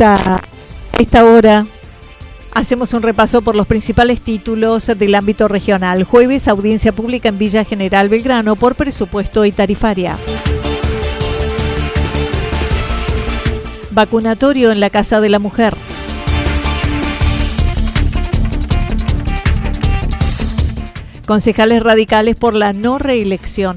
Esta, hora Hacemos un repaso por los principales títulos del ámbito regional. Jueves, audiencia pública en Villa General Belgrano por presupuesto y tarifaria. Vacunatorio en la Casa de la Mujer. Concejales radicales por la no reelección.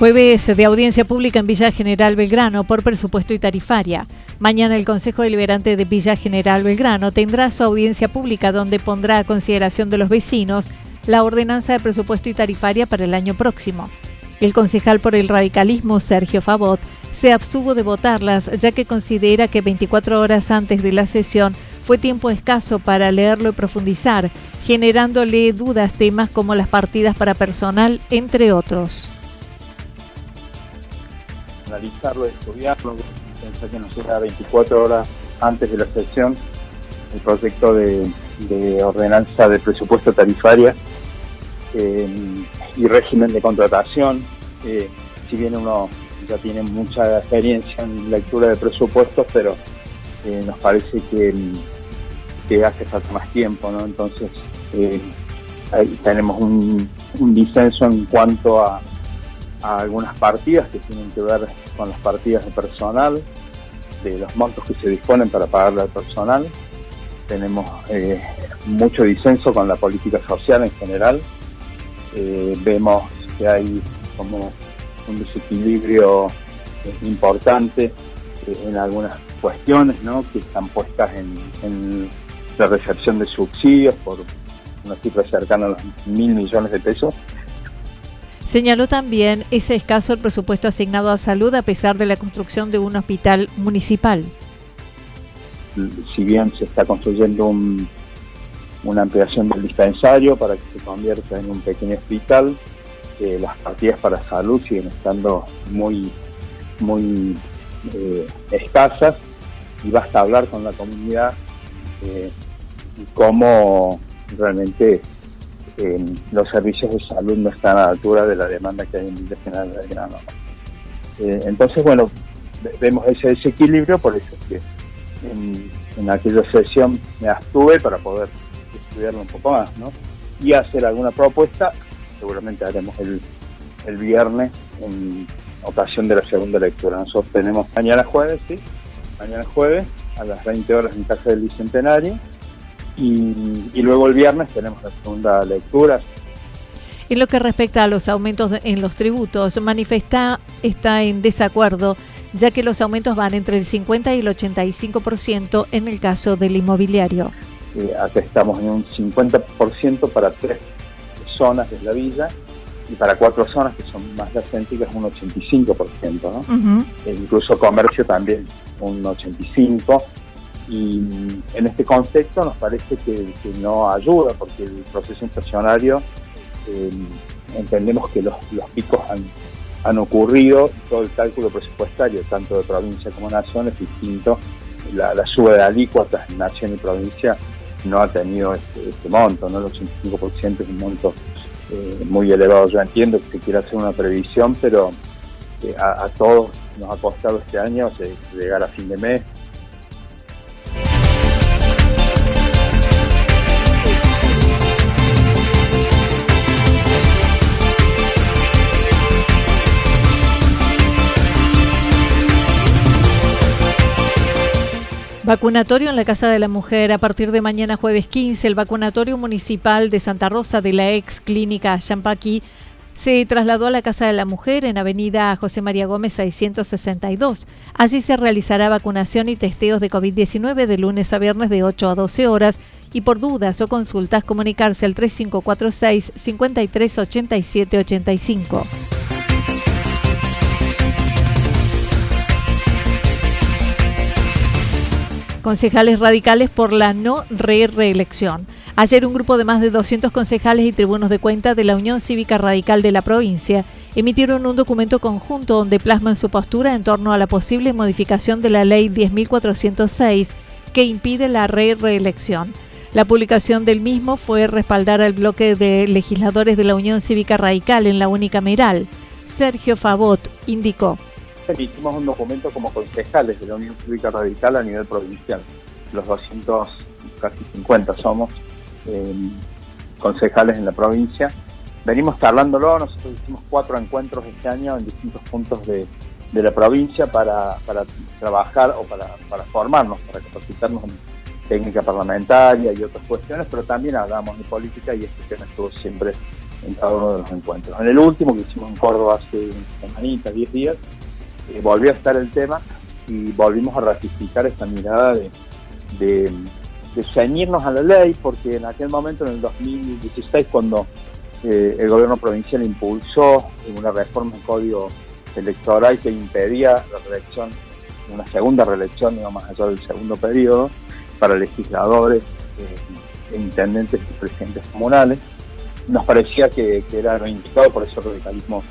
Jueves de audiencia pública en Villa General Belgrano por presupuesto y tarifaria. Mañana el Consejo Deliberante de Villa General Belgrano tendrá su audiencia pública donde pondrá a consideración de los vecinos la ordenanza de presupuesto y tarifaria para el año próximo. El concejal por el radicalismo, Sergio Favot, se abstuvo de votarlas ya que considera que 24 horas antes de la sesión fue tiempo escaso para leerlo y profundizar, generándole dudas temas como las partidas para personal, entre otros analizarlo, estudiarlo, pensar que nos llega 24 horas antes de la sesión el proyecto de, ordenanza de presupuesto tarifaria eh, y régimen de contratación. Eh, si bien uno ya tiene mucha experiencia en lectura de presupuestos, pero eh, nos parece que, hace falta más tiempo, ¿no? Entonces, ahí tenemos un disenso en cuanto a a algunas partidas que tienen que ver con las partidas de personal, de los montos que se disponen para pagarle al personal. Tenemos eh, mucho disenso con la política social en general. Eh, vemos que hay como un desequilibrio eh, importante en algunas cuestiones ¿no? que están puestas en, en la recepción de subsidios por una cifra cercana a los mil millones de pesos Señaló también ese escaso el presupuesto asignado a salud a pesar de la construcción de un hospital municipal. Si bien se está construyendo una ampliación del dispensario para que se convierta en un pequeño hospital, eh, las partidas para salud siguen estando muy, muy eh, escasas y basta hablar con la comunidad eh, cómo realmente los servicios de salud no están a la altura de la demanda que hay en el General Belgrano. Eh, entonces, bueno, vemos ese desequilibrio, por eso es que en, aquella sesión me abstuve para poder estudiarlo un poco más, ¿no? Y hacer alguna propuesta, seguramente haremos el, el viernes en ocasión de la segunda lectura. Nosotros tenemos mañana jueves, ¿sí? Mañana jueves a las 20 horas en Casa del Bicentenario y, luego el viernes tenemos la segunda lectura. En lo que respecta a los aumentos en los tributos, manifiesta está en desacuerdo, ya que los aumentos van entre el 50 y el 85% en el caso del inmobiliario. Eh, acá estamos en un 50% para tres zonas de la villa y para cuatro zonas que son más céntricas un 85%, ¿no? E incluso comercio también un 85%. Y en este contexto nos parece que, no ayuda porque el proceso inflacionario eh, entendemos que los, picos han, ocurrido y todo el cálculo presupuestario, tanto de provincia como nación, es distinto. La, la suba de alícuotas nación y provincia no ha tenido este, este monto, ¿no? el 85% es un monto eh, muy elevado. Yo entiendo que se quiere hacer una previsión, pero eh, a, todos nos ha costado este año llegar a fin de mes Vacunatorio en la Casa de la Mujer. A partir de mañana jueves 15, el vacunatorio municipal de Santa Rosa de la ex clínica Champaquí se trasladó a la Casa de la Mujer en Avenida José María Gómez 662. Allí se realizará vacunación y testeos de COVID-19 de lunes a viernes de 8 a 12 horas y por dudas o consultas comunicarse al 3546 538785. Concejales radicales por la no re-reelección. Ayer un grupo de más de 200 concejales y tribunos de cuenta de la Unión Cívica Radical de la provincia emitieron un documento conjunto donde plasman su postura en torno a la posible modificación de la ley 10.406 que impide la re-reelección. La publicación del mismo fue respaldar al bloque de legisladores de la Unión Cívica Radical en la unicameral. Sergio Favot indicó emitimos un documento como concejales de la Unión Cívica Radical a nivel provincial. Los 200, casi 50 somos eh, concejales en la provincia. Venimos charlándolo, nosotros hicimos cuatro encuentros este año en distintos puntos de, la provincia para, trabajar o para, formarnos, para capacitarnos en técnica parlamentaria y otras cuestiones, pero también hablamos de política y este tema estuvo siempre en cada uno de los encuentros. En el último que hicimos en Córdoba hace semanitas, 10 días, eh, volvió a estar el tema y volvimos a ratificar esta mirada de, de, ceñirnos a la ley, porque en aquel momento, en el 2016, cuando eh, el gobierno provincial impulsó una reforma del código electoral que impedía la reelección, una segunda reelección, digamos, más allá del segundo periodo, para legisladores, eh, intendentes y presidentes comunales, nos parecía que, que era lo por eso el radicalismo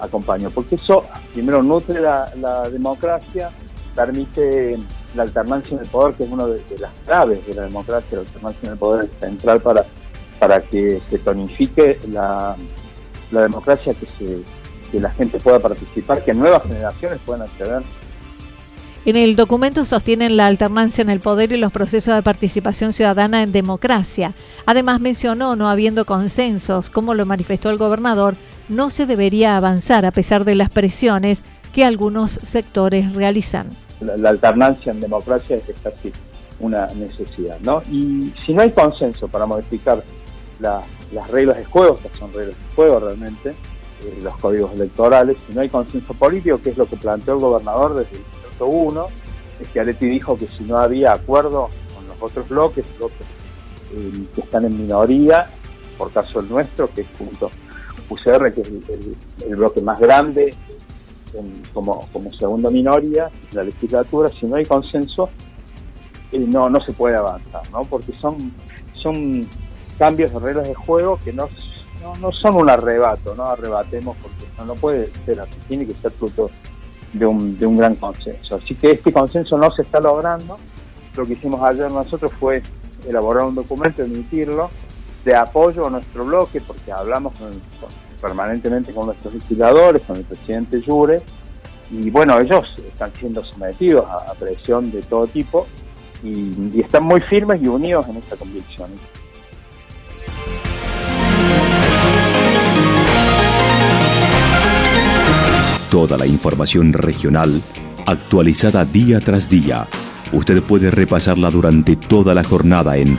acompaño, porque eso primero nutre la, democracia, permite la alternancia en el poder, que es una de, las claves de la democracia, la alternancia en el poder es central para, para que se tonifique la, democracia, que, se, que la gente pueda participar, que nuevas generaciones puedan acceder en el documento sostienen la alternancia en el poder y los procesos de participación ciudadana en democracia. Además mencionó no habiendo consensos, como lo manifestó el gobernador, no se debería avanzar a pesar de las presiones que algunos sectores realizan. La, alternancia en democracia es casi una necesidad, ¿no? Y si no hay consenso para modificar las reglas de juego, que son reglas de juego realmente, eh, los códigos electorales, si no hay consenso político, que es lo que planteó el gobernador desde el minuto uno, es que Aleti dijo que si no había acuerdo con los otros bloques, bloques eh, que están en minoría, por caso el nuestro, que es junto UCR, que es el, bloque más grande como, como segunda minoría en la legislatura, si no hay consenso, eh, no, no se puede avanzar, ¿no? porque son, son cambios de reglas de juego que no, no, son un arrebato, no arrebatemos porque no, puede ser tiene que ser fruto de un, de un gran consenso. Así que este consenso no se está logrando. Lo que hicimos ayer nosotros fue elaborar un documento, emitirlo, de apoyo a nuestro bloque, porque hablamos permanentemente con nuestros legisladores, con el presidente Yure, y bueno, ellos están siendo sometidos a, presión de todo tipo y, están muy firmes y unidos en esta convicción. Toda la información regional actualizada día tras día. Usted puede repasarla durante toda la jornada en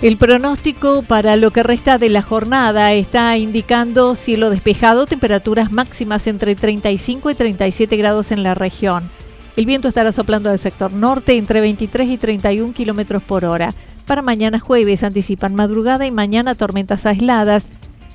El pronóstico para lo que resta de la jornada está indicando cielo despejado, temperaturas máximas entre 35 y 37 grados en la región. El viento estará soplando del sector norte entre 23 y 31 kilómetros por hora. Para mañana jueves anticipan madrugada y mañana tormentas aisladas,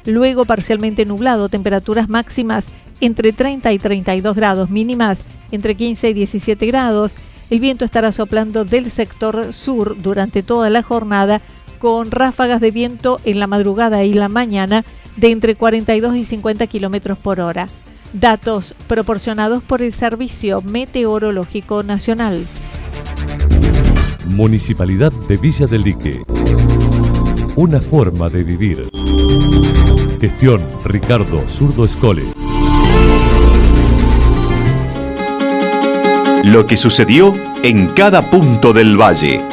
luego parcialmente nublado, temperaturas máximas entre 30 y 32 grados, mínimas entre 15 y 17 grados. El viento estará soplando del sector sur durante toda la jornada con ráfagas de viento en la madrugada y la mañana de entre 42 y 50 kilómetros por hora. Datos proporcionados por el Servicio Meteorológico Nacional. Municipalidad de Villa del Lique. Una forma de vivir. Gestión Ricardo Zurdo Escole. Lo que sucedió en cada punto del valle.